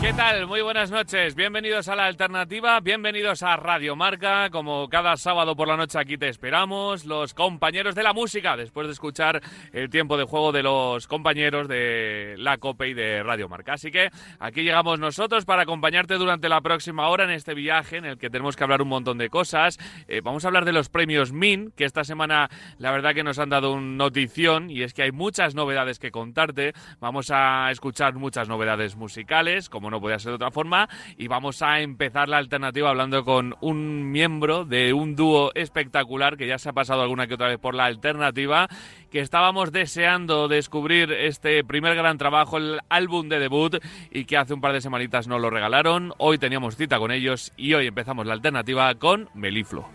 ¿Qué tal? Muy buenas noches. Bienvenidos a la alternativa, bienvenidos a Radio Marca. Como cada sábado por la noche aquí te esperamos, los compañeros de la música, después de escuchar el tiempo de juego de los compañeros de la COPE y de Radio Marca. Así que aquí llegamos nosotros para acompañarte durante la próxima hora en este viaje en el que tenemos que hablar un montón de cosas. Eh, vamos a hablar de los premios MIN, que esta semana la verdad que nos han dado un notición y es que hay muchas novedades que contarte. Vamos a escuchar muchas novedades musicales, como no podía ser de otra forma, y vamos a empezar la alternativa hablando con un miembro de un dúo espectacular que ya se ha pasado alguna que otra vez por la alternativa, que estábamos deseando descubrir este primer gran trabajo, el álbum de debut, y que hace un par de semanitas nos lo regalaron. Hoy teníamos cita con ellos y hoy empezamos la alternativa con Meliflo.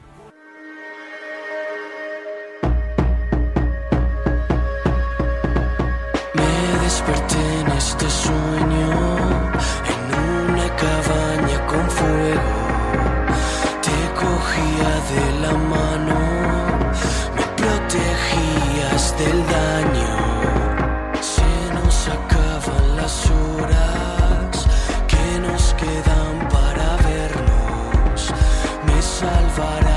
Me desperté en este sueño, en una cabaña con fuego. Te cogía de la mano, me protegías del daño. Se nos acaban las horas que nos quedan para vernos. Me salvará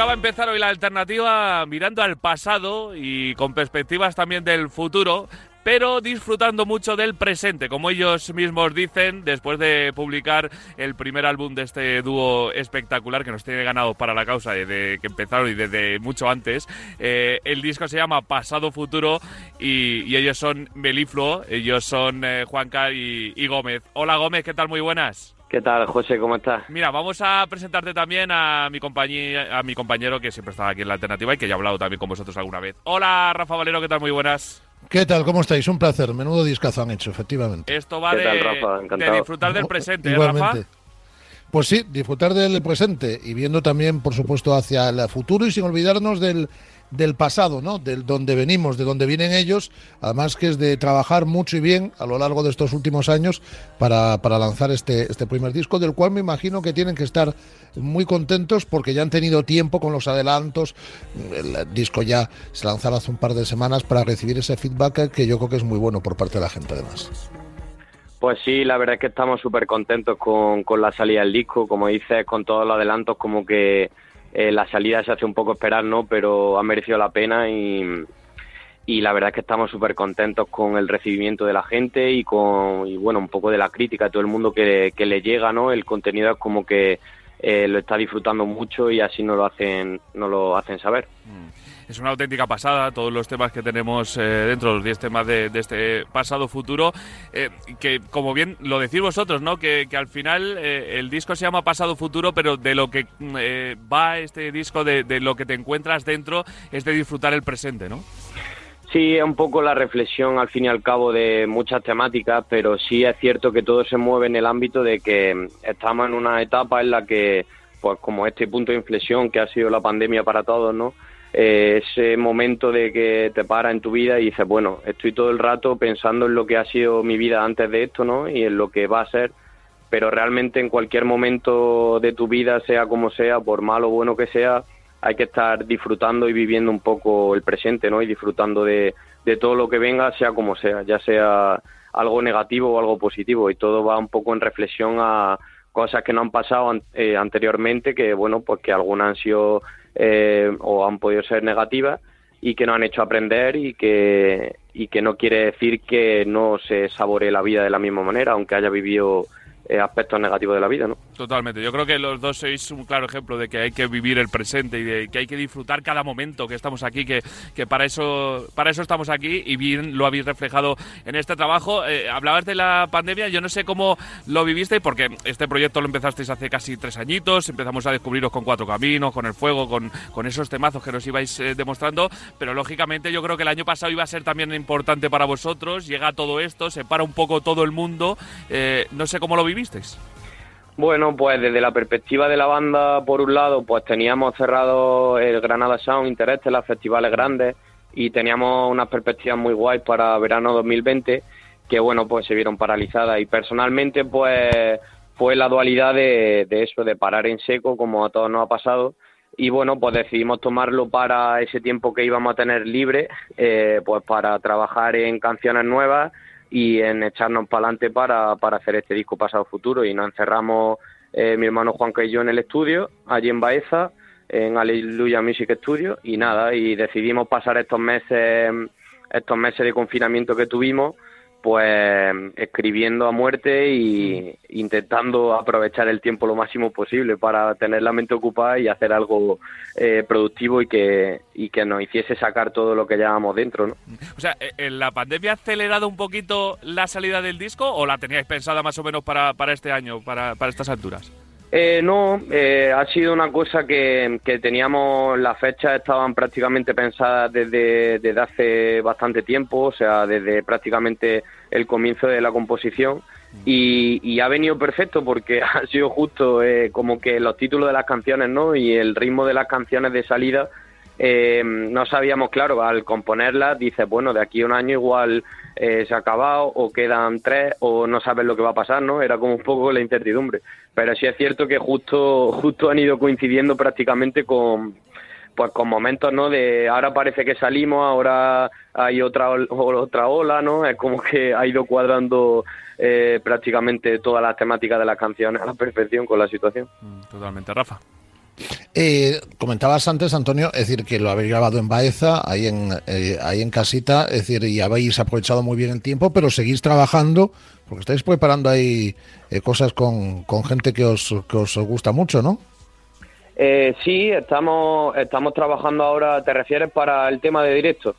Tocaba empezar hoy la alternativa mirando al pasado y con perspectivas también del futuro, pero disfrutando mucho del presente, como ellos mismos dicen, después de publicar el primer álbum de este dúo espectacular que nos tiene ganado para la causa desde que empezaron y desde mucho antes. Eh, el disco se llama Pasado Futuro y, ellos son Melifluo, ellos son eh, Juanca y Gómez. Hola Gómez, ¿qué tal? Muy buenas. ¿Qué tal, José? ¿Cómo estás? Mira, vamos a presentarte también a mi, a mi compañero que siempre estaba aquí en la alternativa y que ya ha hablado también con vosotros alguna vez. Hola, Rafa Valero, ¿qué tal? Muy buenas. ¿Qué tal? ¿Cómo estáis? Un placer. Menudo discazo han hecho, efectivamente. Esto va ¿Qué de, tal, Rafa? de disfrutar del presente, ¿eh, Igualmente. Rafa? Pues sí, disfrutar del presente y viendo también, por supuesto, hacia el futuro y sin olvidarnos del, del pasado, ¿no? Del donde venimos, de donde vienen ellos, además que es de trabajar mucho y bien a lo largo de estos últimos años para, para lanzar este, este primer disco, del cual me imagino que tienen que estar muy contentos porque ya han tenido tiempo con los adelantos. El disco ya se lanzaba hace un par de semanas para recibir ese feedback que yo creo que es muy bueno por parte de la gente, además. Pues sí, la verdad es que estamos súper contentos con, con la salida del disco. Como dices, con todos los adelantos, como que eh, la salida se hace un poco esperar, ¿no? Pero ha merecido la pena y, y la verdad es que estamos súper contentos con el recibimiento de la gente y con, y bueno, un poco de la crítica de todo el mundo que, que le llega, ¿no? El contenido es como que eh, lo está disfrutando mucho y así nos lo hacen, nos lo hacen saber. Es una auténtica pasada todos los temas que tenemos eh, dentro, los 10 temas de, de este pasado futuro, eh, que como bien lo decís vosotros, ¿no? Que, que al final eh, el disco se llama Pasado Futuro, pero de lo que mm, eh, va este disco, de, de lo que te encuentras dentro, es de disfrutar el presente, ¿no? Sí, es un poco la reflexión al fin y al cabo de muchas temáticas, pero sí es cierto que todo se mueve en el ámbito de que estamos en una etapa en la que, pues como este punto de inflexión que ha sido la pandemia para todos, ¿no? Eh, ese momento de que te para en tu vida y dices, bueno, estoy todo el rato pensando en lo que ha sido mi vida antes de esto, ¿no? Y en lo que va a ser, pero realmente en cualquier momento de tu vida, sea como sea, por malo o bueno que sea, hay que estar disfrutando y viviendo un poco el presente, ¿no? Y disfrutando de, de todo lo que venga, sea como sea, ya sea algo negativo o algo positivo. Y todo va un poco en reflexión a cosas que no han pasado eh, anteriormente, que bueno, pues que algunas han sido eh, o han podido ser negativas y que nos han hecho aprender y que, y que no quiere decir que no se saboree la vida de la misma manera, aunque haya vivido aspectos negativos de la vida, ¿no? Totalmente. Yo creo que los dos sois un claro ejemplo de que hay que vivir el presente y de que hay que disfrutar cada momento que estamos aquí, que, que para eso para eso estamos aquí y bien lo habéis reflejado en este trabajo. Eh, hablabas de la pandemia, yo no sé cómo lo vivisteis, porque este proyecto lo empezasteis hace casi tres añitos, empezamos a descubriros con Cuatro Caminos, con el fuego, con, con esos temazos que nos ibais eh, demostrando, pero lógicamente yo creo que el año pasado iba a ser también importante para vosotros, llega todo esto, se para un poco todo el mundo, no sé cómo lo Bueno, pues desde la perspectiva de la banda, por un lado, pues teníamos cerrado el Granada Sound Interés las festivales grandes y teníamos unas perspectivas muy guays para verano 2020 que, bueno, pues se vieron paralizadas. Y personalmente, pues fue la dualidad de, eso, de parar en seco, como a todos nos ha pasado. Y bueno, pues decidimos tomarlo para ese tiempo que íbamos a tener libre, eh, pues para trabajar en canciones nuevas y en echarnos para adelante para, para hacer este disco Pasado Futuro. Y nos encerramos eh, mi hermano Juan y yo en el estudio, allí en Baeza, en Aleluya Music Studio, y nada, y decidimos pasar estos meses, estos meses de confinamiento que tuvimos pues escribiendo a muerte y intentando aprovechar el tiempo lo máximo posible para tener la mente ocupada y hacer algo eh, productivo y que, y que nos hiciese sacar todo lo que llevábamos dentro. ¿no? O sea, ¿en ¿la pandemia ha acelerado un poquito la salida del disco o la teníais pensada más o menos para, para este año, para, para estas alturas? Eh, no, eh, ha sido una cosa que, que, teníamos, las fechas estaban prácticamente pensadas desde, desde hace bastante tiempo, o sea, desde prácticamente el comienzo de la composición y, y ha venido perfecto porque ha sido justo eh, como que los títulos de las canciones, ¿no? Y el ritmo de las canciones de salida eh, no sabíamos, claro, al componerlas, dices, bueno, de aquí a un año igual eh, se ha acabado o quedan tres o no sabes lo que va a pasar, ¿no? Era como un poco la incertidumbre. Pero sí es cierto que justo, justo han ido coincidiendo prácticamente con, pues con momentos, ¿no? De ahora parece que salimos, ahora hay otra, otra ola, ¿no? Es como que ha ido cuadrando eh, prácticamente todas las temáticas de las canciones a la perfección con la situación. Mm, totalmente, Rafa. Eh, comentabas antes, Antonio, es decir, que lo habéis grabado en Baeza, ahí en, eh, ahí en casita, es decir, y habéis aprovechado muy bien el tiempo, pero seguís trabajando, porque estáis preparando ahí eh, cosas con, con, gente que os, que os gusta mucho, ¿no? Eh, sí, estamos, estamos trabajando ahora, ¿te refieres para el tema de directo?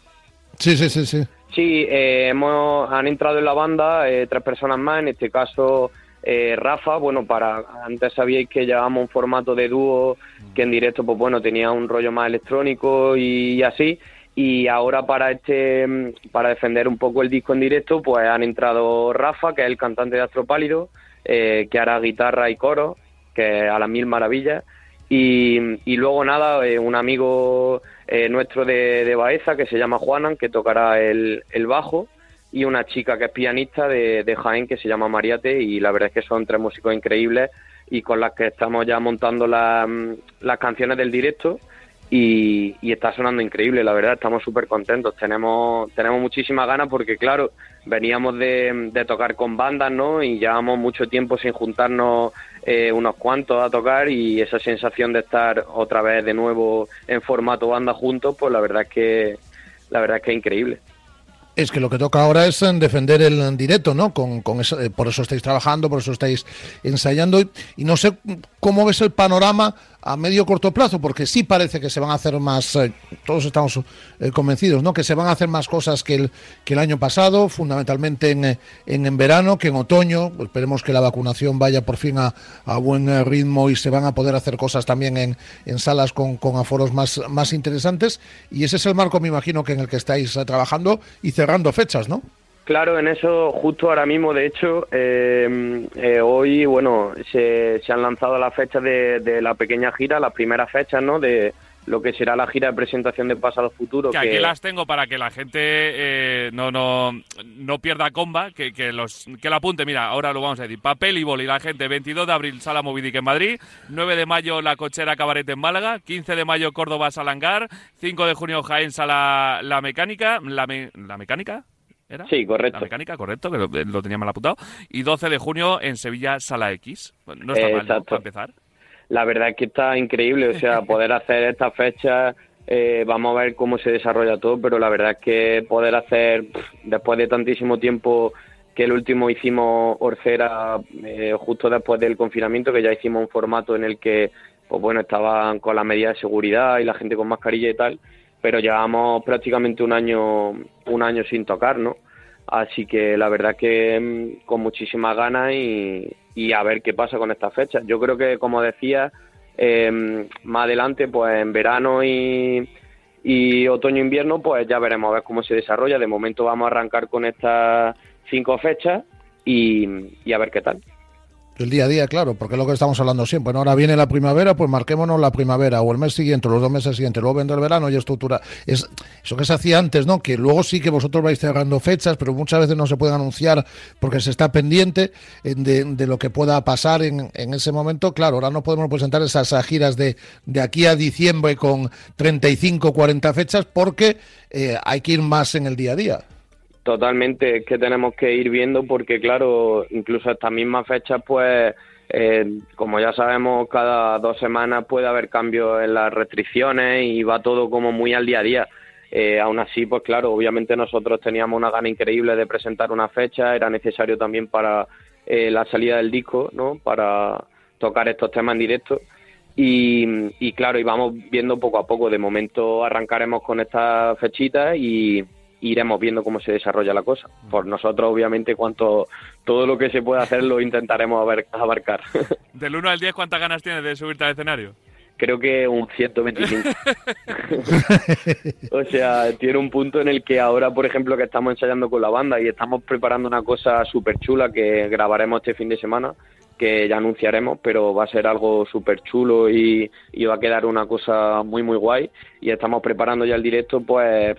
Sí, sí, sí, sí. Sí, hemos, han entrado en la banda tres personas más, en este caso eh, Rafa, bueno, para antes sabíais que llevábamos un formato de dúo que en directo, pues bueno, tenía un rollo más electrónico y, así. Y ahora para este, para defender un poco el disco en directo, pues han entrado Rafa, que es el cantante de Astropálido, eh, que hará guitarra y coro, que a las mil maravillas. Y, luego nada, eh, un amigo eh, nuestro de, de, Baeza que se llama Juanan, que tocará el, el bajo y una chica que es pianista de, de Jaén que se llama Mariate y la verdad es que son tres músicos increíbles y con las que estamos ya montando mm, las canciones del directo y, está sonando increíble, la verdad, estamos súper contentos, tenemos, tenemos muchísimas ganas porque claro, veníamos de, tocar con bandas, ¿no? Y llevamos mucho tiempo sin juntarnos eh, unos cuantos a tocar y esa sensación de estar otra vez de nuevo en formato banda juntos, pues la verdad es que, la verdad es que es increíble. Es que lo que toca ahora es eh, defender el directo, ¿no? Con, con eso, eh, por eso estáis trabajando, por eso estáis ensayando. Y, no sé cómo ves el panorama a medio corto plazo, porque sí parece que se van a hacer más, eh, todos estamos convencidos, ¿no? Que se van a hacer más cosas que el, que el año pasado, fundamentalmente en, en, verano, que en otoño. Esperemos que la vacunación vaya por fin a, a buen ritmo y se van a poder hacer cosas también en, en salas con, con aforos más, más interesantes. Y ese es el marco, me imagino, que en el que estáis trabajando y cerrando fechas, ¿no? Claro, en eso justo ahora mismo, de hecho, eh, eh, hoy, bueno, se, se, han lanzado las fechas de, de, la pequeña gira, las primeras fechas, ¿no? De lo que será la gira de presentación de Pasado Futuro. Que, aquí las tengo para que la gente eh, no, no, no pierda comba, que, que, los, que la apunte. Mira, ahora lo vamos a decir. Papel y boli, la gente. 22 de abril, Sala Movidic en Madrid. 9 de mayo, La Cochera Cabaret en Málaga. 15 de mayo, Córdoba, Salangar. 5 de junio, Jaén, Sala La Mecánica. ¿La, ¿La Mecánica? ¿Era? Sí, correcto. La mecánica, correcto, que lo, lo, tenía mal apuntado. Y 12 de junio en Sevilla, Sala X. No está eh, mal, ¿no? Para empezar. La verdad es que está increíble, o sea, poder hacer esta fecha, eh, vamos a ver cómo se desarrolla todo, pero la verdad es que poder hacer, después de tantísimo tiempo, que el último hicimos Orcera eh, justo después del confinamiento, que ya hicimos un formato en el que, pues bueno, estaban con las medidas de seguridad y la gente con mascarilla y tal, pero llevamos prácticamente un año, un año sin tocar, ¿no? Así que la verdad que mm, con muchísimas ganas y, a ver qué pasa con estas fechas. Yo creo que, como decía, eh, más adelante, pues en verano y, y otoño-invierno, pues ya veremos a ver cómo se desarrolla. De momento vamos a arrancar con estas cinco fechas y a ver qué tal. El día a día, claro, porque es lo que estamos hablando siempre. ¿no? Ahora viene la primavera, pues marquémonos la primavera, o el mes siguiente, o los dos meses siguientes, luego vendrá el verano y estructura. Es eso que se hacía antes, ¿no? Que luego sí que vosotros vais cerrando fechas, pero muchas veces no se pueden anunciar porque se está pendiente eh, de, de lo que pueda pasar en, ese momento. Claro, ahora no podemos presentar esas giras de, de aquí a diciembre con 35, 40 fechas porque eh, hay que ir más en el día a día. Totalmente, es que tenemos que ir viendo porque, claro, incluso estas mismas fechas, pues, eh, como ya sabemos, cada dos semanas puede haber cambios en las restricciones y va todo como muy al día a día. Eh, aún así, pues claro, obviamente nosotros teníamos una gana increíble de presentar una fecha, era necesario también para eh, la salida del disco, ¿no? Para tocar estos temas en directo. Y, y claro, y vamos viendo poco a poco. De momento arrancaremos con estas fechitas y iremos viendo cómo se desarrolla la cosa. Por nosotros, obviamente, cuanto todo lo que se pueda hacer lo intentaremos abarcar. Del 1 al 10, ¿cuántas ganas tienes de subirte al escenario? Creo que un 125. o sea, tiene un punto en el que ahora, por ejemplo, que estamos ensayando con la banda y estamos preparando una cosa súper chula que grabaremos este fin de semana, que ya anunciaremos, pero va a ser algo súper chulo y, y, va a quedar una cosa muy, muy guay. Y estamos preparando ya el directo, pues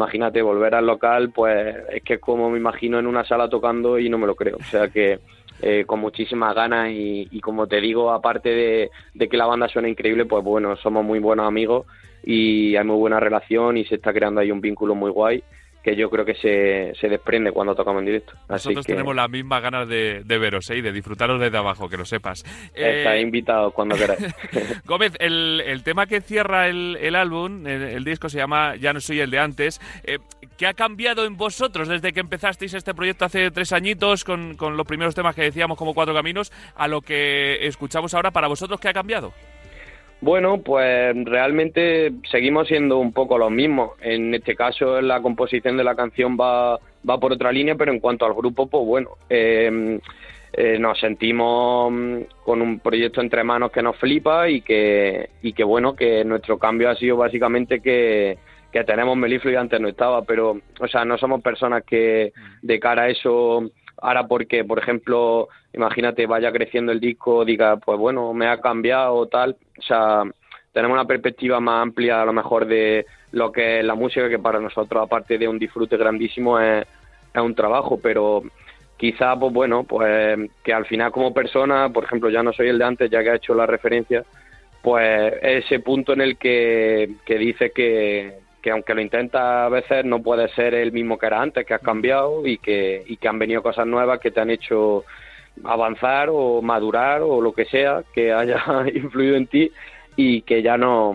imagínate volver al local, pues es que es como me imagino en una sala tocando y no me lo creo. O sea que eh, con muchísimas ganas y, y, como te digo, aparte de, de, que la banda suena increíble, pues bueno, somos muy buenos amigos y hay muy buena relación y se está creando ahí un vínculo muy guay que yo creo que se, se desprende cuando tocamos en directo. Nosotros que... tenemos las mismas ganas de, de veros ¿eh? y de disfrutaros desde abajo, que lo sepas. Está eh... invitado cuando queráis. Gómez, el, el, tema que cierra el, el álbum, el, el, disco se llama Ya no soy el de antes. Eh, ¿Qué ha cambiado en vosotros desde que empezasteis este proyecto hace tres añitos con, con los primeros temas que decíamos como Cuatro Caminos a lo que escuchamos ahora? ¿Para vosotros qué ha cambiado? Bueno, pues realmente seguimos siendo un poco los mismos. En este caso, la composición de la canción va, va por otra línea, pero en cuanto al grupo, pues bueno, eh, eh, nos sentimos con un proyecto entre manos que nos flipa y que, y que bueno, que nuestro cambio ha sido básicamente que, que tenemos Melifluo y antes no estaba, pero, o sea, no somos personas que de cara a eso ahora porque, por ejemplo, imagínate, vaya creciendo el disco, diga, pues bueno, me ha cambiado tal, o sea, tenemos una perspectiva más amplia a lo mejor de lo que es la música, que para nosotros, aparte de un disfrute grandísimo, es, un trabajo, pero quizá, pues bueno, pues que al final como persona, por ejemplo, ya no soy el de antes, ya que ha hecho la referencia, pues ese punto en el que, que dice que, que aunque lo intenta a veces no puede ser el mismo que era antes, que has cambiado y que, y que han venido cosas nuevas que te han hecho avanzar o madurar o lo que sea que haya influido en ti y que ya no,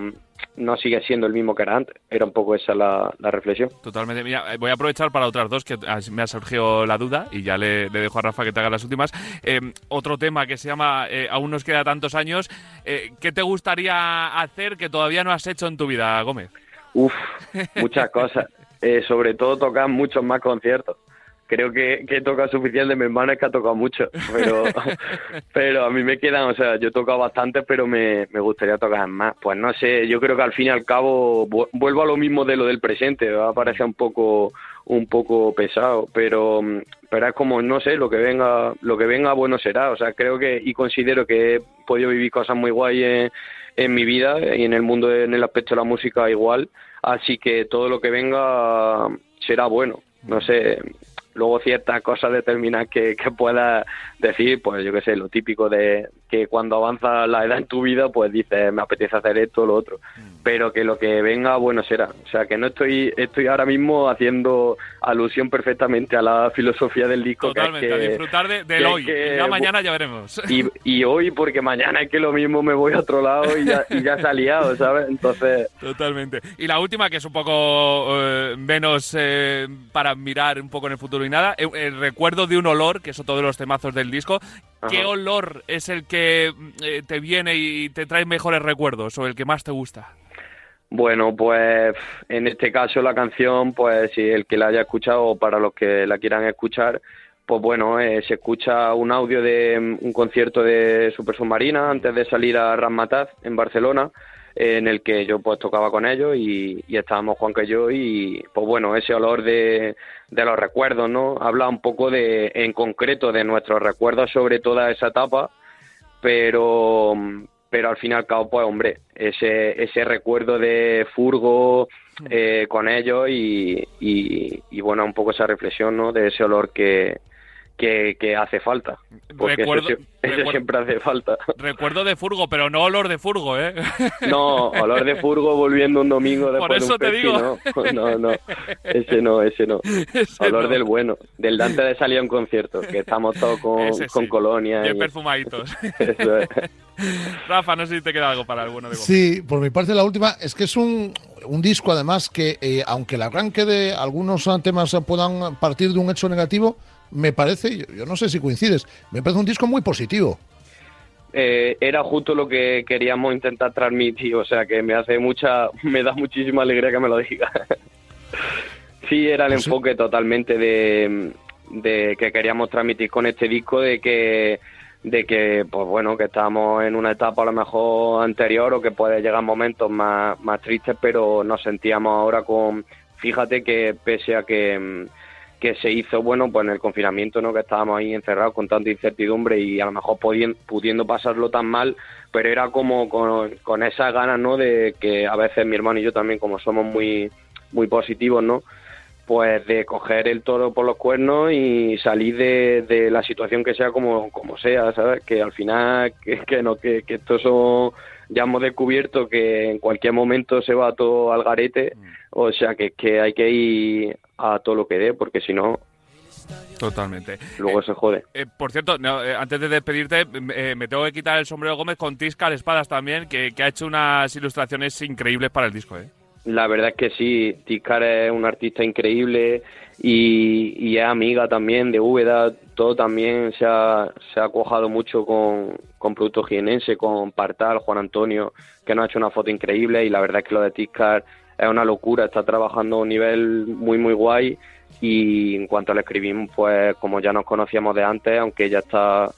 no sigue siendo el mismo que era antes. Era un poco esa la, la reflexión. Totalmente. Mira, voy a aprovechar para otras dos que me ha surgido la duda y ya le, le dejo a Rafa que te haga las últimas. Eh, otro tema que se llama eh, Aún nos queda tantos años. Eh, ¿Qué te gustaría hacer que todavía no has hecho en tu vida, Gómez? Uf, muchas cosas. Eh, sobre todo tocar muchos más conciertos. Creo que, que he tocado suficiente, mi hermana es que ha tocado mucho, pero, pero a mí me quedan, o sea, yo he tocado bastante, pero me, me gustaría tocar más. Pues no sé, yo creo que al fin y al cabo vuelvo a lo mismo de lo del presente, va a parecer un poco, un poco pesado, pero, pero es como, no sé, lo que venga, lo que venga bueno será, o sea, creo que y considero que he podido vivir cosas muy guay en, en mi vida y en el mundo, en el aspecto de la música igual, así que todo lo que venga será bueno, no sé, luego ciertas cosas determinadas que, que pueda decir, pues yo qué sé, lo típico de que cuando avanza la edad en tu vida, pues dices, me apetece hacer esto o lo otro. Pero que lo que venga, bueno será. O sea, que no estoy, estoy ahora mismo haciendo alusión perfectamente a la filosofía del disco. Totalmente, que a es que- disfrutar de, del hoy. que- ya mañana ya veremos. y, y hoy, porque mañana es que lo mismo me voy a otro lado y ya, y ya se ha liado, ¿sabes? Entonces, Totalmente. Y la última, que es un poco eh, menos eh, para mirar un poco en el futuro y nada, eh, el recuerdo de un olor, que otro de los temazos del disco. ¿Qué olor es el que eh, te viene y te trae mejores recuerdos o el que más te gusta? Bueno, pues en este caso la canción, pues si el que la haya escuchado o para los que la quieran escuchar, pues bueno, eh, se escucha un audio de mm, un concierto de Super Submarina antes de salir a Ramataz en Barcelona, en el que yo pues tocaba con ellos y, y estábamos Juan que yo y pues bueno, ese olor de, de los recuerdos, ¿no? Habla un poco de, en concreto de nuestros recuerdos sobre toda esa etapa pero pero al fin y al cabo pues hombre ese ese recuerdo de Furgo eh, con ellos y, y, y, bueno un poco esa reflexión no de ese olor que que, que hace falta porque eso Recuerdo- eso, recuerdo- siempre hace falta Recuerdo de Furgo, pero no olor de Furgo, ¿eh? no olor de Furgo volviendo un domingo Por después de eso un te digo. no no no ese no ese no Ese olor no. del bueno del de antes de salir a un concierto que estamos todos con, con colonia Bien y- perfumaditos. eso es. Rafa, no sé si te queda algo para el bueno de Gómez. Sí, por mi parte la última es que es un, un disco además que eh, aunque el arranque de algunos temas puedan partir de un hecho negativo, me parece, yo, yo no sé si coincides, me parece un disco muy positivo. eh, era justo lo que queríamos intentar transmitir, o sea que me hace mucha, me da muchísima alegría que me lo diga. sí, era el Pues sí. enfoque totalmente de, de que queríamos transmitir con este disco, de que de que pues bueno que estamos en una etapa a lo mejor anterior o que puede llegar momentos más, más tristes pero nos sentíamos ahora con fíjate que pese a que mm, que se hizo bueno pues en el confinamiento no que estábamos ahí encerrados con tanta incertidumbre y a lo mejor pudiendo pasarlo tan mal pero era como con, con esas ganas no de que a veces mi hermano y yo también como somos muy muy positivos no pues de coger el toro por los cuernos y salir de, de la situación que sea como, como sea, ¿sabes? Que al final, que, que no, que, que esto son, ya hemos descubierto que en cualquier momento se va todo al garete, o sea que, que hay que ir a todo lo que dé, porque si no, Totalmente. luego se jode. Eh, por cierto, no, eh, antes de despedirte, eh, me tengo que quitar el sombrero Gómez con Tiscal Espadas también, que, que ha hecho unas ilustraciones increíbles para el disco. ¿eh? La verdad es que sí, Tiscar es un artista increíble y, y es amiga también de Úbeda, todo también se ha, se ha cuajado mucho con, con Producto Jienense, con Partal, Juan Antonio, que nos ha hecho una foto increíble y la verdad es que lo de Tiscar es una locura, está trabajando a un nivel muy muy guay y en cuanto le escribimos, pues como ya nos conocíamos de antes, aunque ya está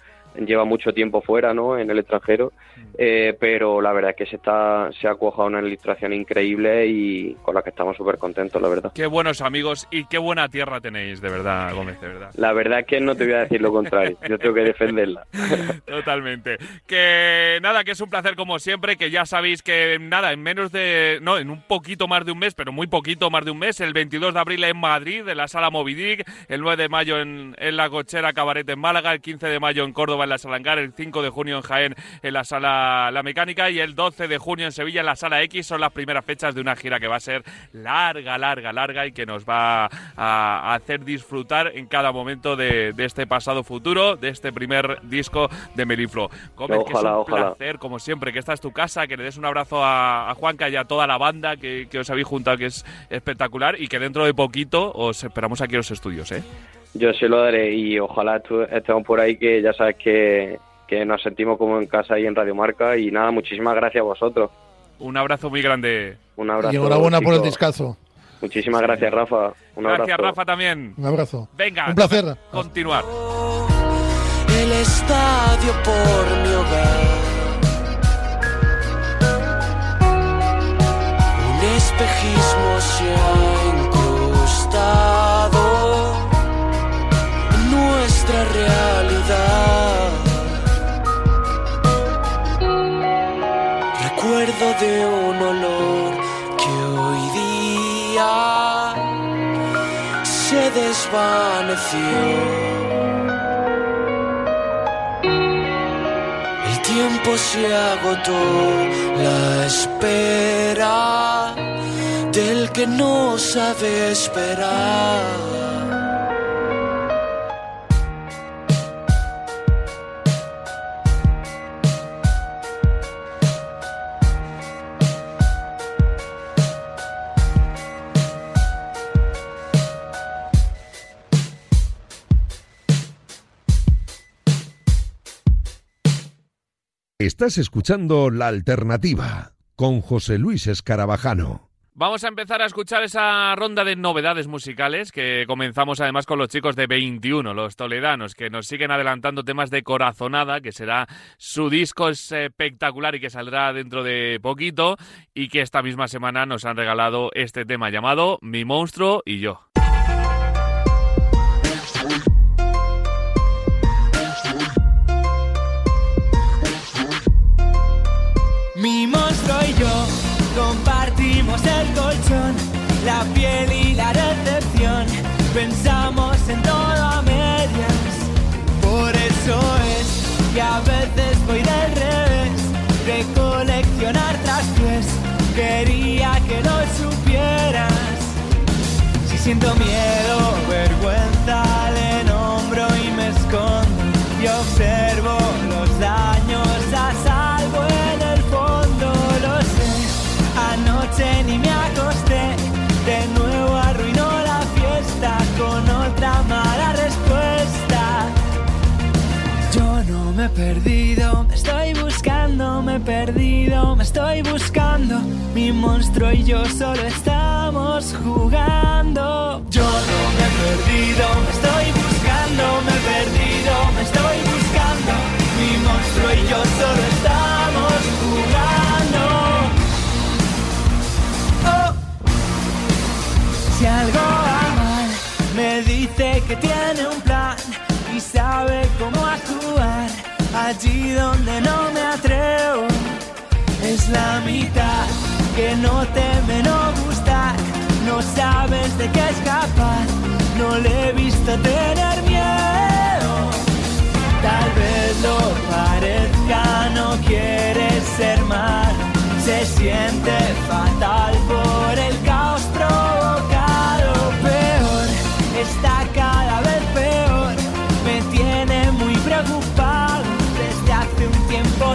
lleva mucho tiempo fuera, ¿no? En el extranjero, eh, pero la verdad es que se está se ha cuajado una ilustración increíble y con la que estamos súper contentos, la verdad. Qué buenos amigos y qué buena tierra tenéis, de verdad, Gómez, de verdad. La verdad es que no te voy a decir lo contrario, yo tengo que defenderla. Totalmente. Que nada, que es un placer como siempre, que ya sabéis que nada, en menos de, no, en un poquito más de un mes, pero muy poquito más de un mes, el 22 de abril en Madrid, en la sala Movidic, el 9 de mayo en, en la Cochera Cabaret en Málaga, el 15 de mayo en Córdoba en la Salangar, el 5 de junio en Jaén en la sala La Mecánica y el 12 de junio en Sevilla en la sala X son las primeras fechas de una gira que va a ser larga, larga, larga y que nos va a hacer disfrutar en cada momento de, de este pasado futuro, de este primer disco de Meliflo. Gómez, que es un ojalá. placer, como siempre, que esta es tu casa, que le des un abrazo a, a Juanca y a toda la banda que, que os habéis juntado, que es espectacular, y que dentro de poquito os esperamos aquí en los estudios, ¿eh? Yo se lo daré y ojalá estemos por ahí que ya sabes que, que nos sentimos como en casa ahí en Radio Marca y nada, muchísimas gracias a vosotros. Un abrazo muy grande. Un abrazo. y enhorabuena por el discazo. Muchísimas gracias, Rafa. Un Gracias, abrazo. Rafa, también. Un abrazo. Venga, Un placer. continuar. el estadio por mi hogar. Un espejismo El tiempo se agotó la espera del que no sabe esperar. Estás escuchando La Alternativa con José Luis Escarabajano. Vamos a empezar a escuchar esa ronda de novedades musicales que comenzamos además con los chicos de 21, los toledanos, que nos siguen adelantando temas de Corazonada, que será su disco espectacular y que saldrá dentro de poquito, y que esta misma semana nos han regalado este tema llamado Mi monstruo y yo. Pensamos en todo a medias. Por eso es que a veces voy del revés, de coleccionar trastes. Quería que lo supieras. Si siento miedo, vergüenza, perdido, me estoy buscando, me he perdido, me estoy buscando. Mi monstruo y yo solo estamos jugando. Yo no me he perdido, me estoy buscando, me he perdido, me estoy buscando. Mi monstruo y yo solo estamos jugando. Oh. Si algo va mal, me dice que tiene un plan y sabe cómo actuar allí donde no me atrevo. Es la mitad que no teme no gustar, no sabes de qué es capaz, no le he visto tener miedo. Tal vez lo parezca, no quiere ser mal, se siente fatal por el caos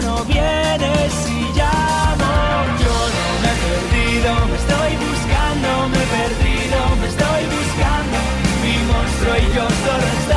no vienes y llamo. Yo no me he perdido, me estoy buscando, me he perdido, me estoy buscando. Mi monstruo y yo solo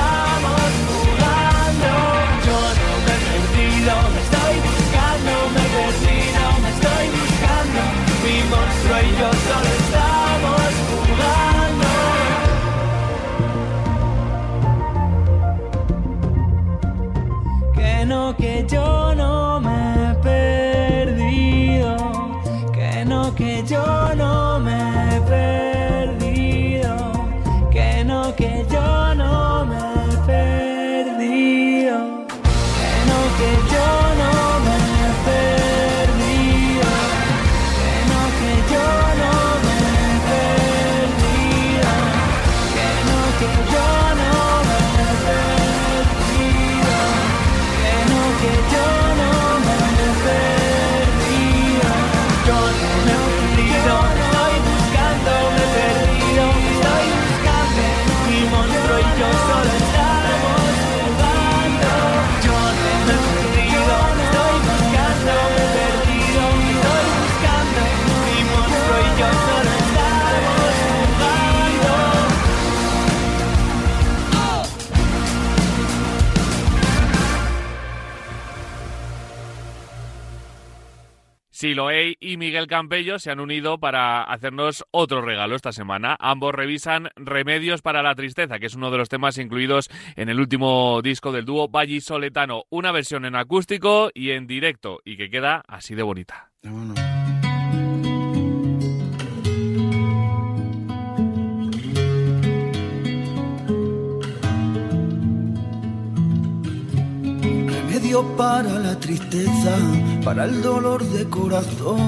Siloey y Miguel Campello se han unido para hacernos otro regalo esta semana. Ambos revisan Remedios para la Tristeza, que es uno de los temas incluidos en el último disco del dúo Soletano. Una versión en acústico y en directo, y que queda así de bonita. Remedio para la tristeza, para el dolor de corazón.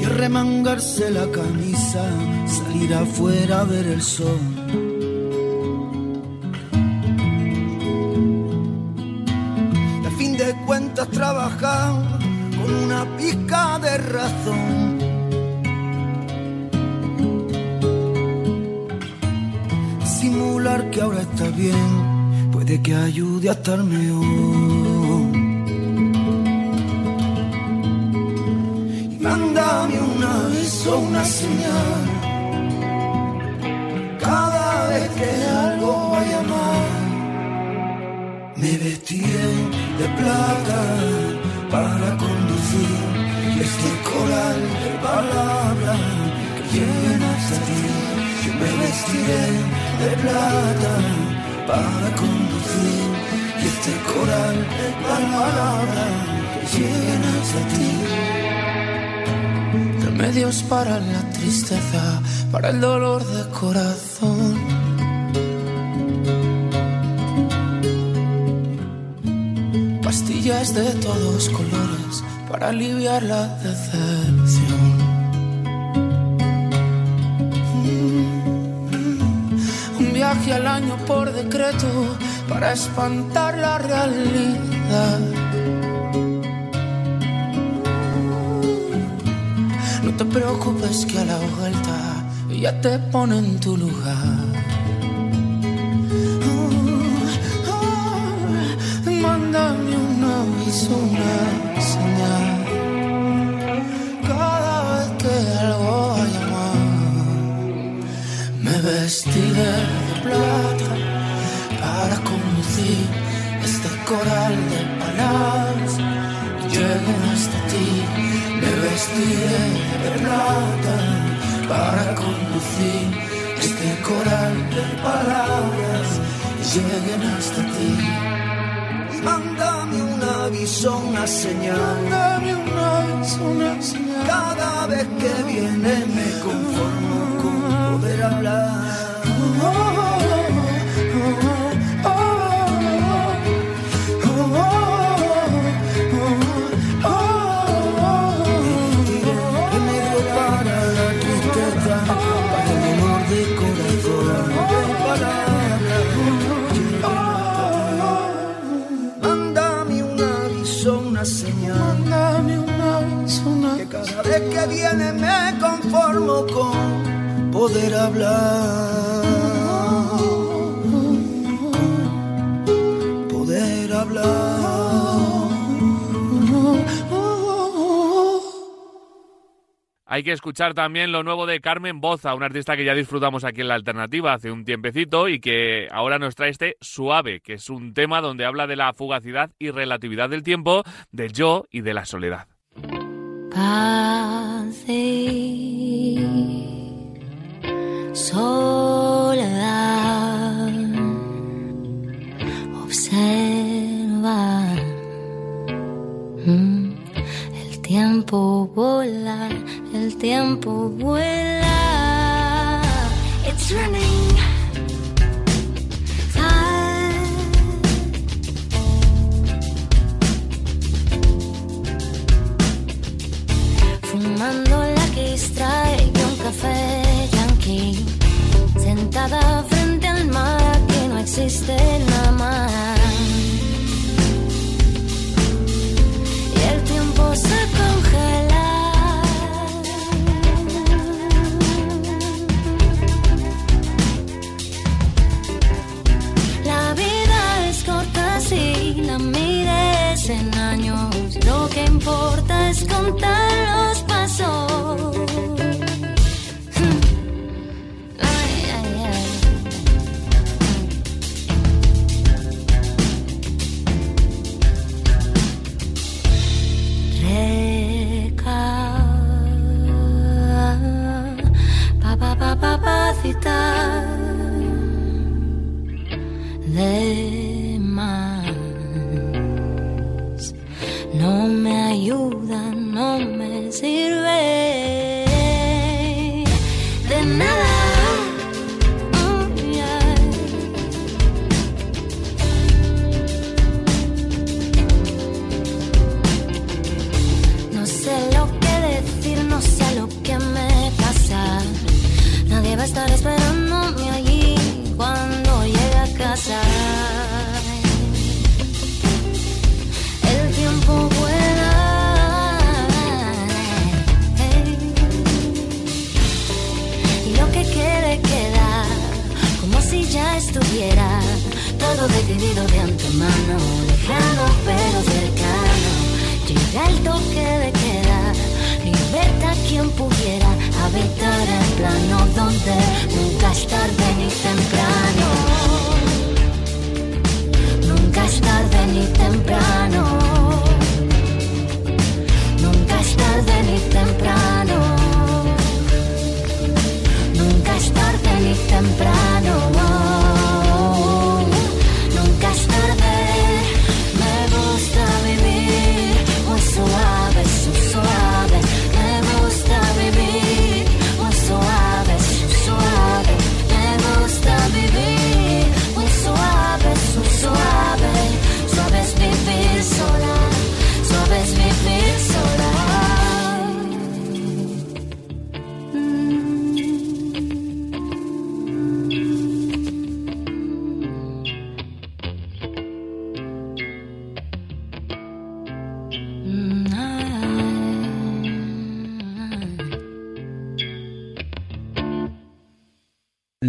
Y remangarse la camisa, salir afuera a ver el sol. Y a fin de cuentas trabajar con una pizca de razón. simular que ahora está bien que ayude a estar mejor. Mándame un aviso, una señal. Cada vez que algo vaya mal, me vestiré de plata para conducir este coral de palabras que llegan hasta ti. Yo me vestiré de plata para conducir este coral de palabras que llegan hasta ti. Remedios para la tristeza, para el dolor de corazón. Pastillas de todos colores para aliviar la decepción. Al año por decreto para espantar la realidad. No te preocupes que a la vuelta ya te pone en tu lugar. Oh, oh, mándame un aviso, coral de palabras lleguen hasta ti. Me vestiré de plata para conducir este coral de palabras lleguen hasta ti. Mándame un aviso, una señal. Mándame un aviso, una señal. Cada vez que viene me conformo con poder hablar. Oh, oh, que viene me conformo con poder hablar. Poder hablar. Hay que escuchar también lo nuevo de Carmen Boza, una artista que ya disfrutamos aquí en la alternativa hace un tiempecito y que ahora nos trae este Suave, que es un tema donde habla de la fugacidad y relatividad del tiempo, del yo y de la soledad. Paz y soledad. Observa mm, el tiempo vuela, el tiempo vuela. It's running. Fumando la que extrae un café yankee. Sentada frente al mar que no existe nada más. Y el tiempo se congela. La vida es corta si la mires en años. Lo que importa es contar decidido de antemano, lejano pero cercano. Llega el toque de queda, libertad quien pudiera habitar el plano donde nunca es tarde ni temprano.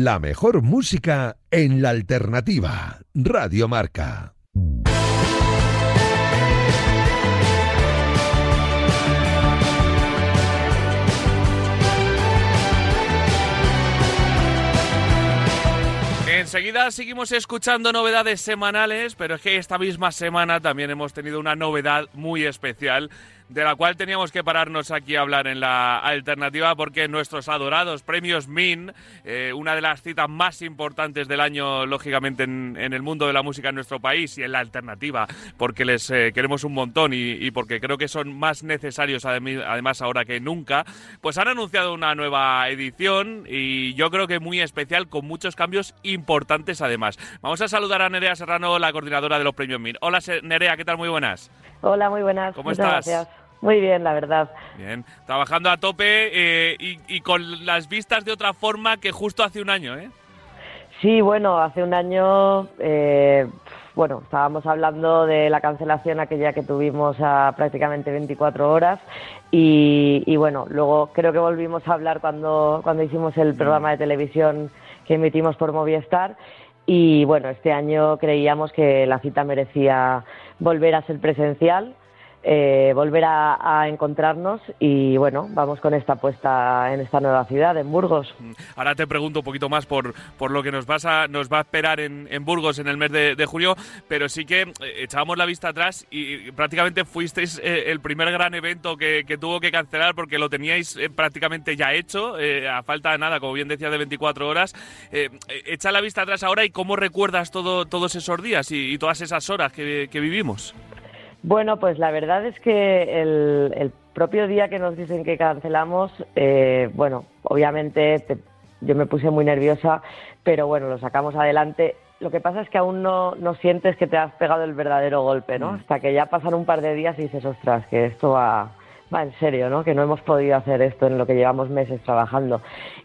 La mejor música en la alternativa. Radio Marca. Enseguida seguimos escuchando novedades semanales, pero es que esta misma semana también hemos tenido una novedad muy especial de la cual teníamos que pararnos aquí a hablar en la alternativa porque nuestros adorados premios MIN, eh, una de las citas más importantes del año, lógicamente, en, el mundo de la música en nuestro país y en la alternativa, porque les eh, queremos un montón y, porque creo que son más necesarios además ahora que nunca, pues han anunciado una nueva edición y yo creo que muy especial con muchos cambios importantes además. Vamos a saludar a Nerea Serrano, la coordinadora de los premios MIN. Hola Nerea, ¿qué tal? Muy buenas. Hola, muy buenas. ¿Cómo estás? Gracias. Muy bien, la verdad. Bien, trabajando a tope eh, y, con las vistas de otra forma que justo hace un año, ¿eh? Sí, bueno, hace un año, eh, bueno, estábamos hablando de la cancelación aquella que tuvimos a prácticamente 24 horas y, y bueno, luego creo que volvimos a hablar cuando, cuando hicimos el programa de televisión que emitimos por Movistar y bueno, este año creíamos que la cita merecía volver a ser presencial eh, volver a, encontrarnos y bueno, vamos con esta apuesta en esta nueva ciudad, en Burgos. Mm. Ahora te pregunto un poquito más por, por lo que nos, vas a, nos va a esperar en, Burgos en el mes de, julio, pero sí que eh, echábamos la vista atrás y prácticamente fuisteis eh, el primer gran evento que, tuvo que cancelar porque lo teníais prácticamente ya hecho, a falta de nada, como bien decías, de 24 horas. echa la vista atrás ahora y cómo recuerdas todo, todos esos días y, todas esas horas que, que vivimos. Bueno, pues la verdad es que el, propio día que nos dicen que cancelamos, eh, bueno, obviamente yo me puse muy nerviosa, pero bueno, lo sacamos adelante. Lo que pasa es que aún no, no sientes que te has pegado el verdadero golpe, ¿no? Mm. Hasta que ya pasan un par de días y dices, ostras, que esto va, va en serio, ¿no? Que no hemos podido hacer esto en lo que llevamos meses trabajando.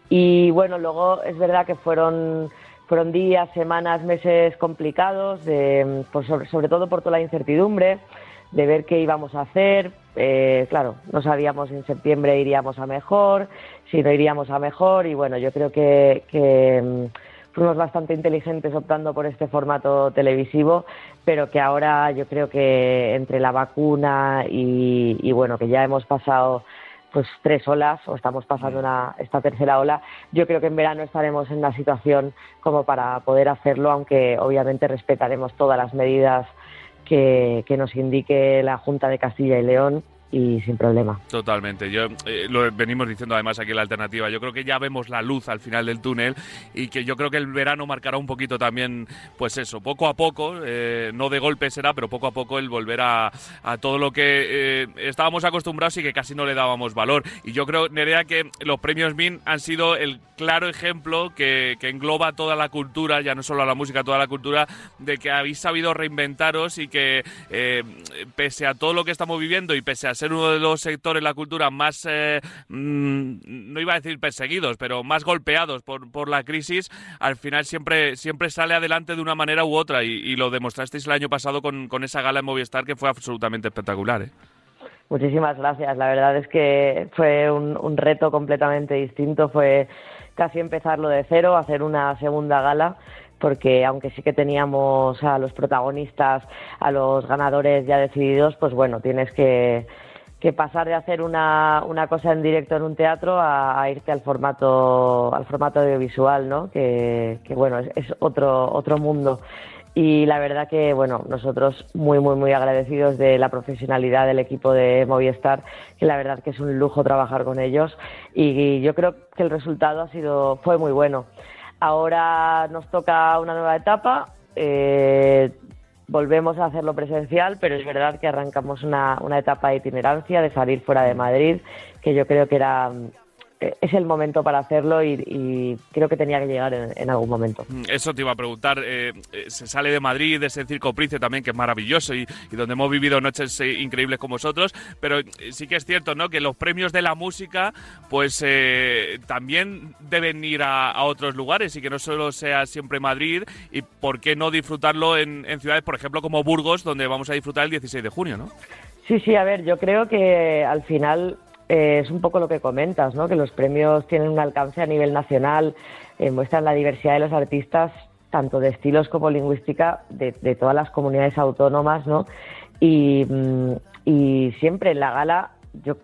Y bueno, luego es verdad que fueron fueron días, semanas, meses complicados, de, pues sobre, sobre, todo por toda la incertidumbre de ver qué íbamos a hacer. Eh, claro, no sabíamos si en septiembre iríamos a mejor, si no iríamos a mejor y bueno, yo creo que, mm, fuimos bastante inteligentes optando por este formato televisivo, pero que ahora yo creo que entre la vacuna y, bueno, que ya hemos pasado pues tres olas o estamos pasando una, esta tercera ola, yo creo que en verano estaremos en una situación como para poder hacerlo, aunque obviamente respetaremos todas las medidas que, nos indique la Junta de Castilla y León y sin problema. Totalmente. Yo eh, lo venimos diciendo además aquí la alternativa. Yo creo que ya vemos la luz al final del túnel y que yo creo que el verano marcará un poquito también, pues eso, poco a poco, eh, no de golpe será, pero poco a poco el volver a, todo lo que eh, estábamos acostumbrados y que casi no le dábamos valor. Y yo creo, Nerea, que los premios MIN han sido el claro ejemplo que, que engloba toda la cultura, ya no solo la música, toda la cultura, de que habéis sabido reinventaros y que pese a todo lo que estamos viviendo y pese a ser uno de los sectores la cultura más, eh, mm, no iba a decir perseguidos, pero más golpeados por, por la crisis, al final siempre, siempre sale adelante de una manera u otra y, lo demostrasteis el año pasado con, con, esa gala en Movistar que fue absolutamente espectacular. ¿eh? Muchísimas gracias. La verdad es que fue un reto completamente distinto. Fue casi empezarlo de cero, hacer una segunda gala porque aunque sí que teníamos a los protagonistas, a los ganadores ya decididos, pues bueno, tienes que, que pasar de hacer una, una cosa en directo en un teatro a, irte al formato al formato audiovisual, ¿no? Que, bueno, es, es, otro otro mundo. Y la verdad que bueno nosotros muy muy muy agradecidos de la profesionalidad del equipo de Movistar que la verdad que es un lujo trabajar con ellos. Y yo creo que el resultado ha sido fue muy bueno. Ahora nos toca una nueva etapa eh, volvemos a hacerlo presencial pero es verdad que arrancamos una, una etapa de itinerancia de salir fuera de Madrid que yo creo que era es el momento para hacerlo y, creo que tenía que llegar en, algún momento. Mm, eso te iba a preguntar. Eh, eh, se sale de Madrid, de ese circo Price también, que es maravilloso y, donde hemos vivido noches increíbles con vosotros, pero sí que es cierto ¿no? que los premios de la música pues también deben ir a, otros lugares y que no solo sea siempre Madrid y por qué no disfrutarlo en, en ciudades, por ejemplo, como Burgos, donde vamos a disfrutar el 16 de junio, ¿no? Sí, sí, a ver, yo creo que al final eh, es un poco lo que comentas, ¿no? que los premios tienen un alcance a nivel nacional, eh, muestran la diversidad de los artistas, tanto de estilos como lingüística, de, todas las comunidades autónomas, ¿no? Y, mm, y siempre en la gala, yo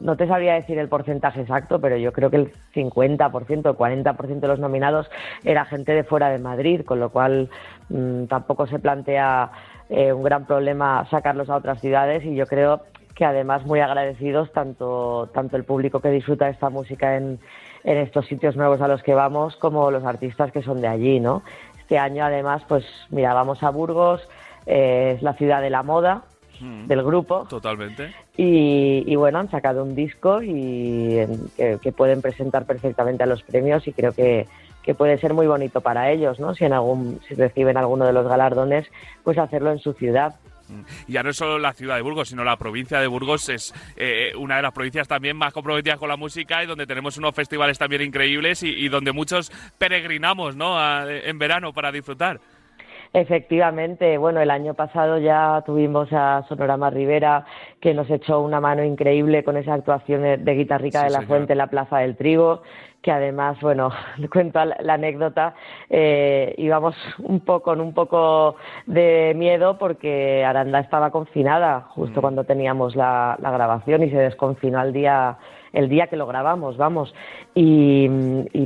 no te sabría decir el porcentaje exacto, pero yo creo que el 50%, el 40% de los nominados era gente de fuera de Madrid, con lo cual mm, tampoco se plantea eh, un gran problema sacarlos a otras ciudades y yo creo que además muy agradecidos tanto, tanto el público que disfruta esta música en, en estos sitios nuevos a los que vamos como los artistas que son de allí, ¿no? Este año además, pues mira, vamos a Burgos, eh, es la ciudad de la moda, mm. del grupo. Totalmente. Y, bueno, han sacado un disco y que, pueden presentar perfectamente a los premios y creo que, que, puede ser muy bonito para ellos, ¿no? Si en algún si reciben alguno de los galardones, pues hacerlo en su ciudad. Y ya no es solo la ciudad de Burgos, sino la provincia de Burgos es eh, una de las provincias también más comprometidas con la música y donde tenemos unos festivales también increíbles y, donde muchos peregrinamos ¿no? en verano para disfrutar. Efectivamente, bueno, el año pasado ya tuvimos a Sonorama Rivera que nos echó una mano increíble con esa actuación de Guitarrica de la Fuente en la Plaza del Trigo que además, bueno, cuento la anécdota, eh, íbamos un poco con un poco de miedo porque Aranda estaba confinada justo mm. cuando teníamos la, grabación y se desconfinó el día el día que lo grabamos, vamos. Y,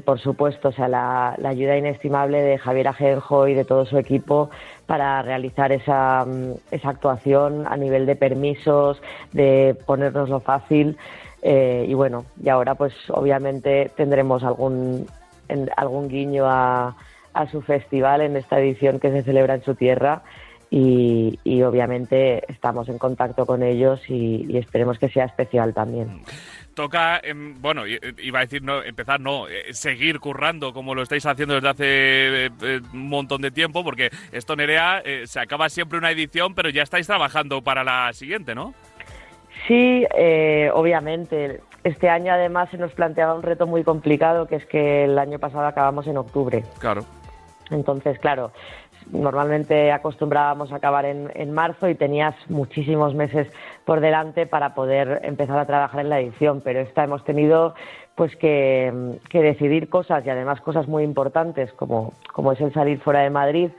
por supuesto, o sea, la, ayuda inestimable de Javier Ajenjo y de todo su equipo para realizar esa, esa actuación a nivel de permisos, de ponernos lo fácil. Eh, y bueno, y ahora pues obviamente tendremos algún, algún guiño a, a, su festival en esta edición que se celebra en su tierra y, y obviamente estamos en contacto con ellos y, esperemos que sea especial también. Toca, em, bueno, iba a decir no, empezar, no, eh, seguir currando como lo estáis haciendo desde hace eh, un montón de tiempo, porque esto, Nerea, se acaba siempre una edición, pero ya estáis trabajando para la siguiente, ¿no? Sí, eh, obviamente. Este año además se nos planteaba un reto muy complicado, que es que el año pasado acabamos en octubre. Claro. Entonces, claro, normalmente acostumbrábamos a acabar en, en, marzo y tenías muchísimos meses por delante para poder empezar a trabajar en la edición, pero esta hemos tenido pues que, que decidir cosas y además cosas muy importantes como, como es el salir fuera de Madrid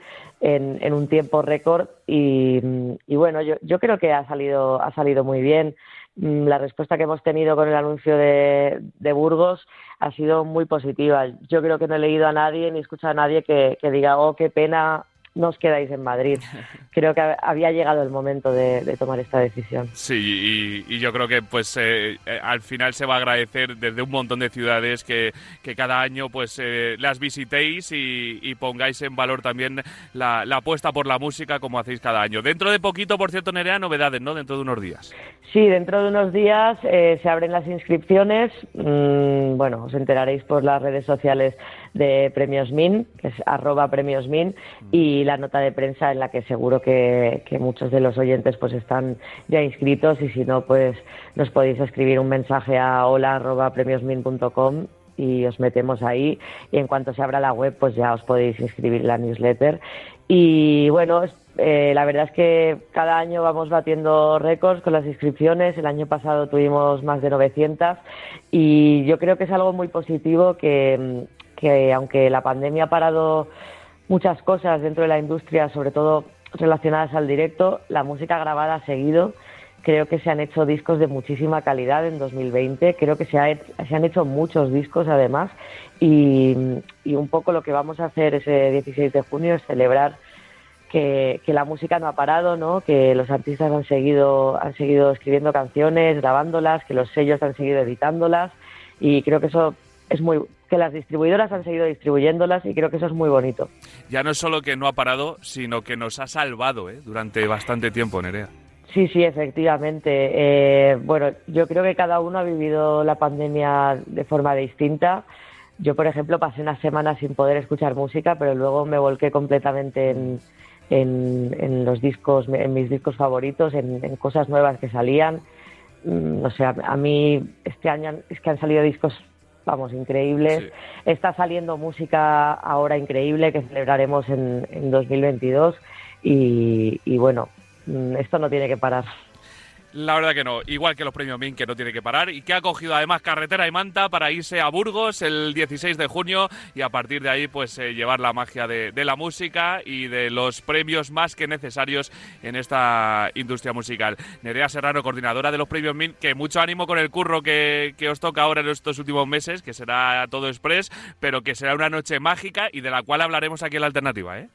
en, un tiempo récord y, bueno, yo, yo creo que ha salido, ha salido muy bien. Mm, la respuesta que hemos tenido con el anuncio de, de Burgos ha sido muy positiva. Yo creo que no he leído a nadie ni escuchado a nadie que diga, oh, qué pena no os quedáis en Madrid. Creo que había llegado el momento de, tomar esta decisión. Sí, y, yo creo que pues eh, eh, al final se va a agradecer desde un montón de ciudades que, que cada año pues eh, las visitéis y, pongáis en valor también la, apuesta por la música como hacéis cada año. Dentro de poquito, por cierto, Nerea, novedades, ¿no? Dentro de unos días. Sí, dentro de unos días se abren las inscripciones. Mm, bueno, os enteraréis por las redes sociales de Premios Min, que es arroba Premios Min, mm. y la nota de prensa en la que seguro que, muchos de los oyentes pues están ya inscritos y si no, pues nos podéis escribir un mensaje a hola arroba premiosmin.com y os metemos ahí y en cuanto se abra la web pues ya os podéis inscribir en la newsletter y bueno eh, la verdad es que cada año vamos batiendo récords con las inscripciones el año pasado tuvimos más de 900 y yo creo que es algo muy positivo que, que aunque la pandemia ha parado muchas cosas dentro de la industria, sobre todo relacionadas al directo. La música grabada ha seguido. Creo que se han hecho discos de muchísima calidad en 2020. Creo que se, se han hecho muchos discos además. Y, y, un poco lo que vamos a hacer ese 16 de junio es celebrar que, que, la música no ha parado, ¿no? que los artistas han seguido, han seguido escribiendo canciones, grabándolas, que los sellos han seguido editándolas. Y creo que eso es muy que las distribuidoras han seguido distribuyéndolas y creo que eso es muy bonito. Ya no es solo que no ha parado, sino que nos ha salvado ¿eh? durante bastante tiempo, Nerea. Sí, sí, efectivamente. Eh, bueno, yo creo que cada uno ha vivido la pandemia de forma distinta. Yo, por ejemplo, pasé una semana sin poder escuchar música, pero luego me volqué completamente en, en, los discos, en mis discos favoritos, en, cosas nuevas que salían. No mm, sé, a mí este año es que han salido discos vamos, increíbles. Está saliendo música ahora increíble que celebraremos en, en 2022 y, y bueno, mm, esto no tiene que parar. La verdad que no, igual que los premios MIN, que no tiene que parar y que ha cogido además carretera y manta para irse a Burgos el 16 de junio y a partir de ahí pues eh, llevar la magia de, la música y de los premios más que necesarios en esta industria musical. Nerea Serrano, coordinadora de los premios MIN, que mucho ánimo con el curro que, que os toca ahora en estos últimos meses, que será todo express, pero que será una noche mágica y de la cual hablaremos aquí en la alternativa, ¿eh?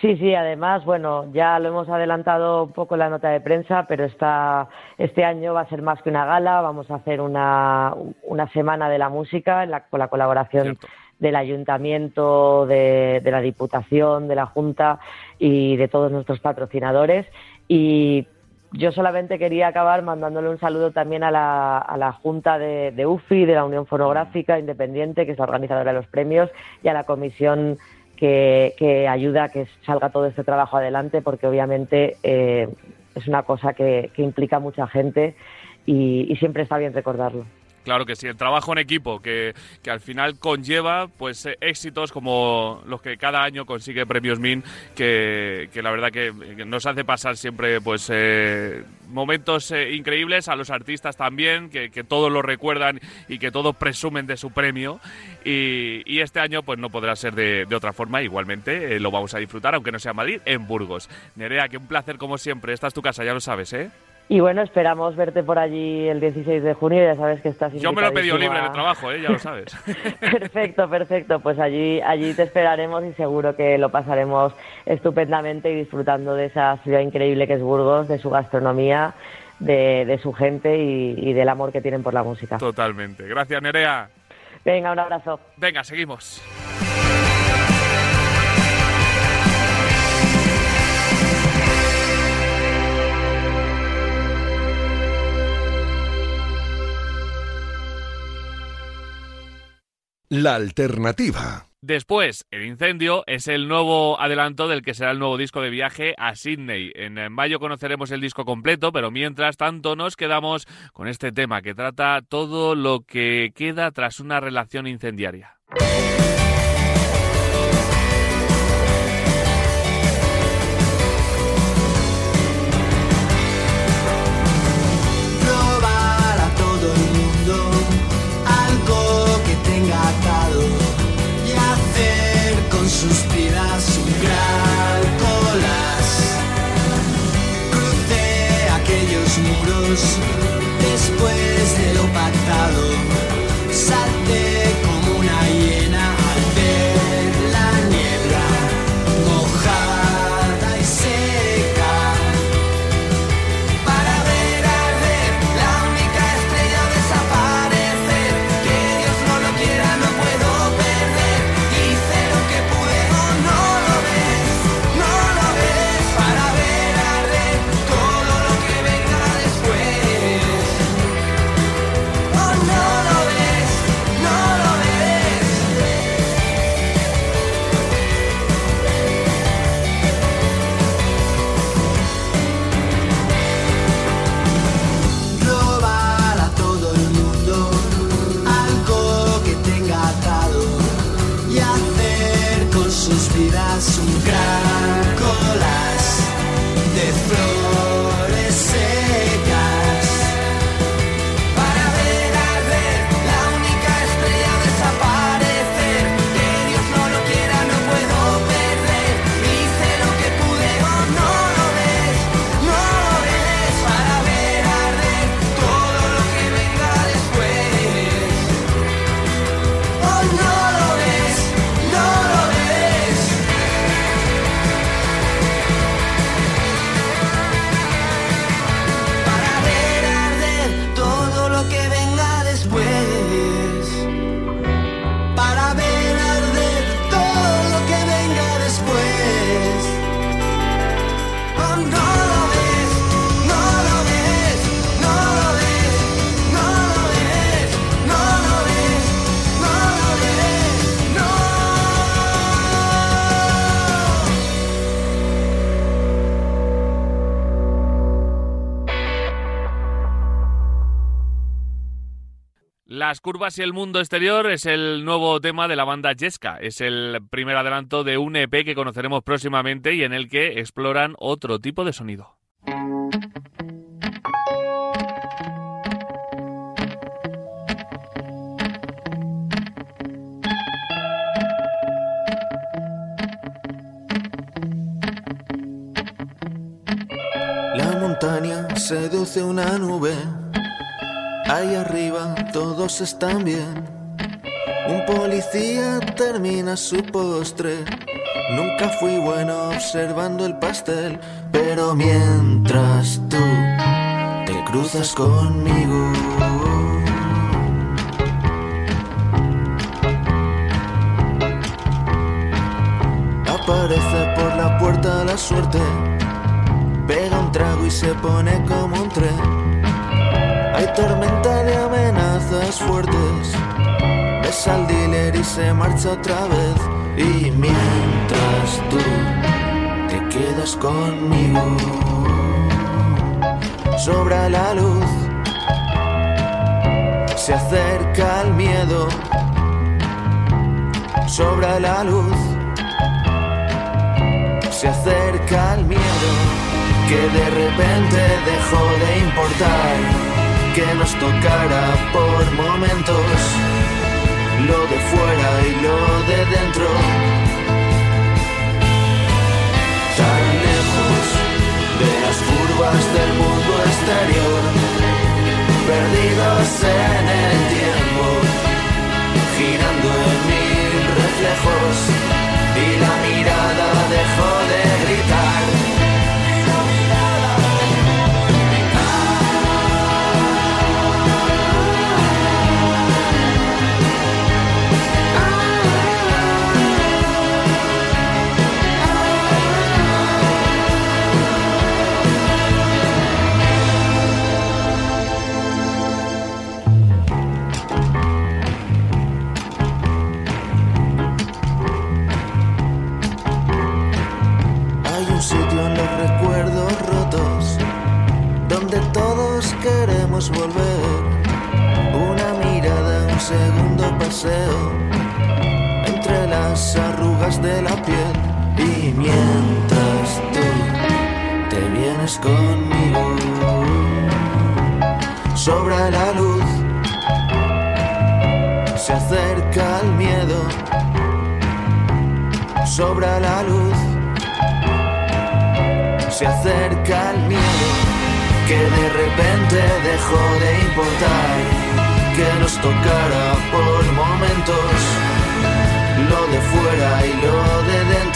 Sí, sí, además, bueno, ya lo hemos adelantado un poco en la nota de prensa, pero esta, este año va a ser más que una gala, vamos a hacer una, una semana de la música con la colaboración del ayuntamiento, de, la diputación, de la junta y de todos nuestros patrocinadores. Y yo solamente quería acabar mandándole un saludo también a la, a la Junta de, de UFI, de la Unión Fonográfica Independiente, que es la organizadora de los premios, y a la Comisión que, ayuda a que salga todo este trabajo adelante, porque obviamente eh, es una cosa que, implica mucha gente y siempre está bien recordarlo. Claro que sí, el trabajo en equipo que, que al final conlleva pues eh, éxitos como los que cada año consigue Premios Min, que, que la verdad que, nos hace pasar siempre pues eh, momentos eh, increíbles a los artistas también, que, que, todos lo recuerdan y que todos presumen de su premio. Y, y este año pues no podrá ser de, de otra forma, igualmente lo vamos a disfrutar, aunque no sea Madrid, en Burgos. Nerea, que un placer como siempre, esta es tu casa, ya lo sabes, ¿eh? Y bueno, esperamos verte por allí el 16 de junio, ya sabes que estás Yo me lo he pedido libre de trabajo, ¿eh? ya lo sabes. perfecto, perfecto, pues allí, allí te esperaremos y seguro que lo pasaremos estupendamente y disfrutando de esa ciudad increíble que es Burgos, de su gastronomía, de, de su gente y, y del amor que tienen por la música. Totalmente. Gracias, Nerea. Venga, un abrazo. Venga, seguimos. La alternativa. Después, El Incendio es el nuevo adelanto del que será el nuevo disco de viaje a Sydney. En mayo conoceremos el disco completo, pero mientras tanto nos quedamos con este tema que trata todo lo que queda tras una relación incendiaria. Después de lo pactado. Curvas y el mundo exterior es el nuevo tema de la banda Jeska. Es el primer adelanto de un EP que conoceremos próximamente y en el que exploran otro tipo de sonido. La montaña seduce una nube. Ahí arriba todos están bien. Un policía termina su postre. Nunca fui bueno observando el pastel, pero mientras tú te cruzas conmigo. Aparece por la puerta la suerte pega un trago y se pone como un tren. Hay tormenta de amenazas fuertes. Ves al dealer y se marcha otra vez. Y mientras tú te quedas conmigo, sobra la luz, se acerca el miedo. Sobra la luz, se acerca el miedo que de repente dejó de importar que nos tocara por momentos lo de fuera y lo de dentro. Tan lejos de las curvas del mundo exterior, perdidos en el tiempo, girando en mil reflejos y la mirada dejó de volver. Una mirada, un segundo paseo entre las arrugas de la piel. Y mientras tú te vienes conmigo, sobra la luz, se acerca el miedo, sobra la luz se acerca el miedo que de repente dejó de importar que nos tocara por momentos lo de fuera y lo de dentro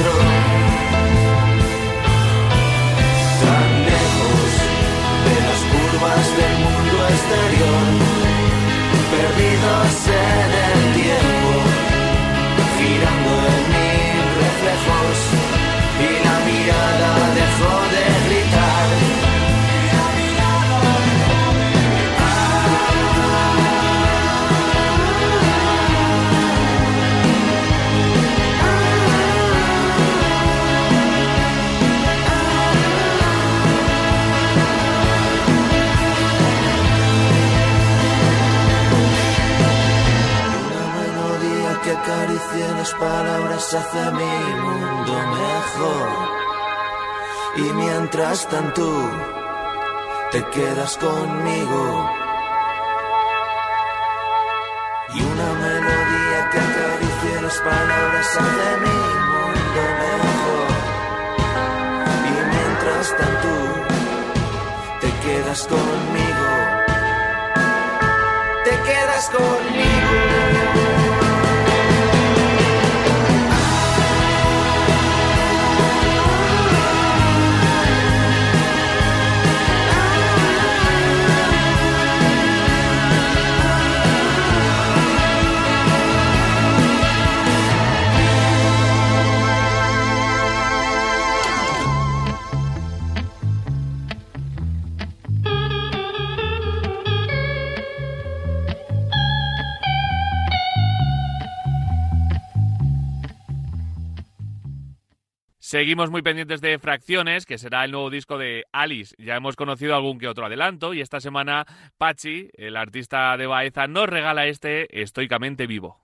mientras tanto te quedas conmigo. Y una melodía que acaricia las palabras hace mi mundo mejor. Y mientras tanto te quedas conmigo. Te quedas conmigo. Seguimos muy pendientes de Fracciones, que será el nuevo disco de Alice. Ya hemos conocido algún que otro adelanto y esta semana Pachi, el artista de Baeza, nos regala este estoicamente vivo.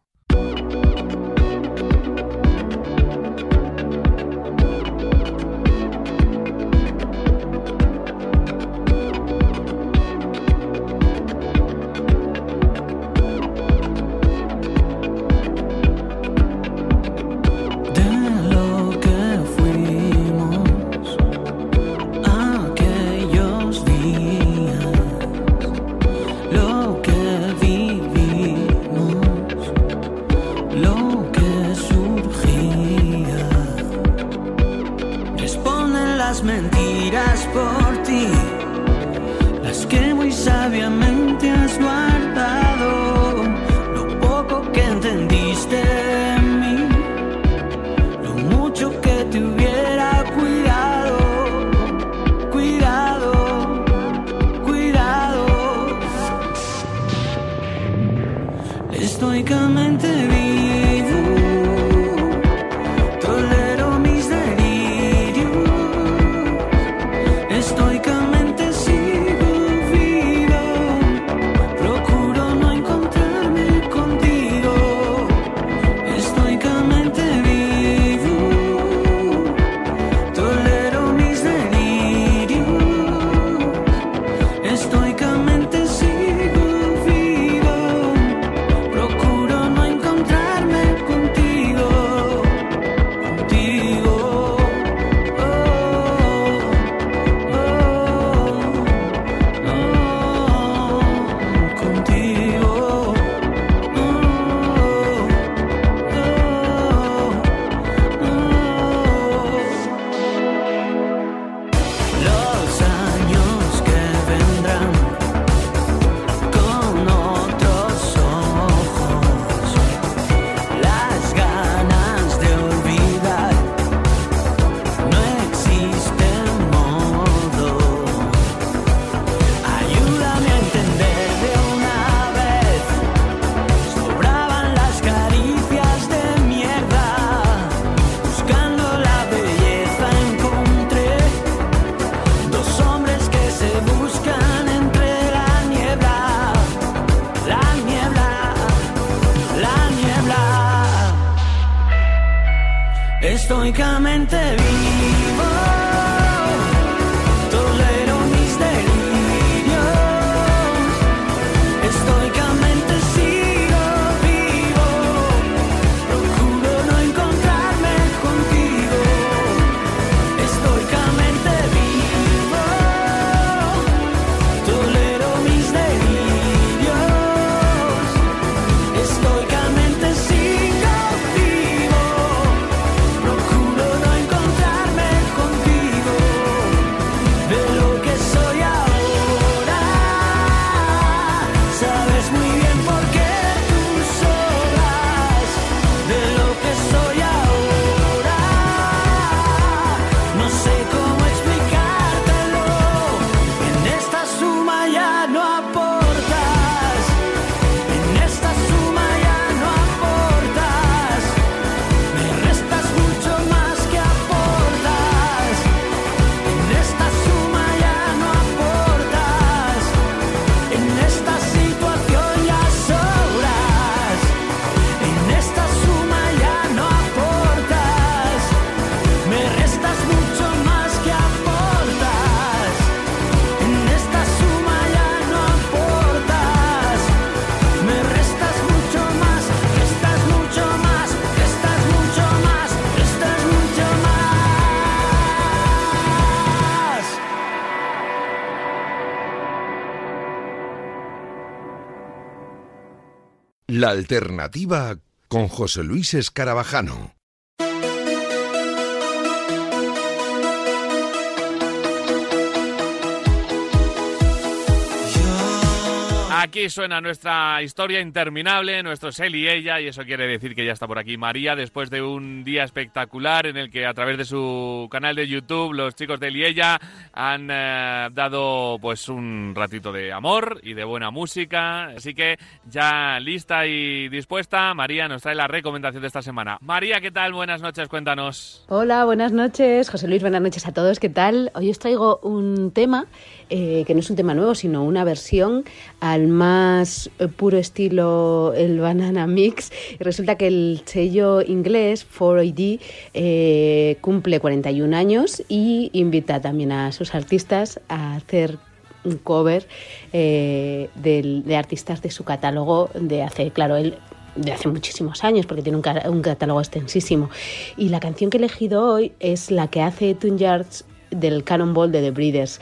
Alternativa con José Luis Escarabajano. Aquí suena nuestra historia interminable, nuestro él y ella, y eso quiere decir que ya está por aquí María, después de un día espectacular en el que a través de su canal de YouTube los chicos de él y ella han eh, dado pues un ratito de amor y de buena música. Así que ya lista y dispuesta, María nos trae la recomendación de esta semana. María, ¿qué tal? Buenas noches, cuéntanos. Hola, buenas noches. José Luis, buenas noches a todos. ¿Qué tal? Hoy os traigo un tema eh, que no es un tema nuevo, sino una versión al más eh, puro estilo el Banana Mix. Y resulta que el sello inglés 4AD eh, cumple 41 años y invita también a sus artistas a hacer un cover eh, de artistas de su catálogo de hace, claro, de hace muchísimos años, porque tiene un catálogo extensísimo. Y la canción que he elegido hoy es la que hace Tune Yards del Cannonball de The Breeders.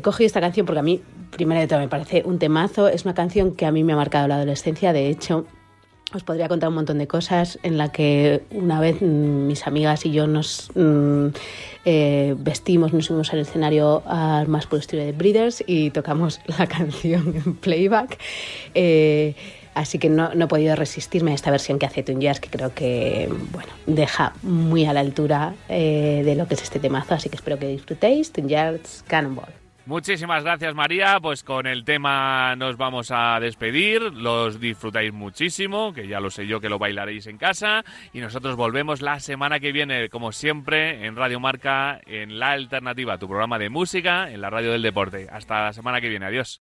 He cogido esta canción porque a mí, primero de todo, me parece un temazo. Es una canción que a mí me ha marcado la adolescencia. De hecho, os podría contar un montón de cosas en la que una vez mm, mis amigas y yo nos mm, eh, vestimos, nos subimos al escenario al más puro estilo de Breeders y tocamos la canción en playback. Eh, así que no, no he podido resistirme a esta versión que hace Twin Jazz, que creo que bueno, deja muy a la altura eh, de lo que es este temazo. Así que espero que disfrutéis. Twin Jazz Cannonball. Muchísimas gracias María, pues con el tema nos vamos a despedir, los disfrutáis muchísimo, que ya lo sé yo que lo bailaréis en casa. Y nosotros volvemos la semana que viene, como siempre, en Radio Marca, en La Alternativa, tu programa de música en la radio del deporte. Hasta la semana que viene, adiós.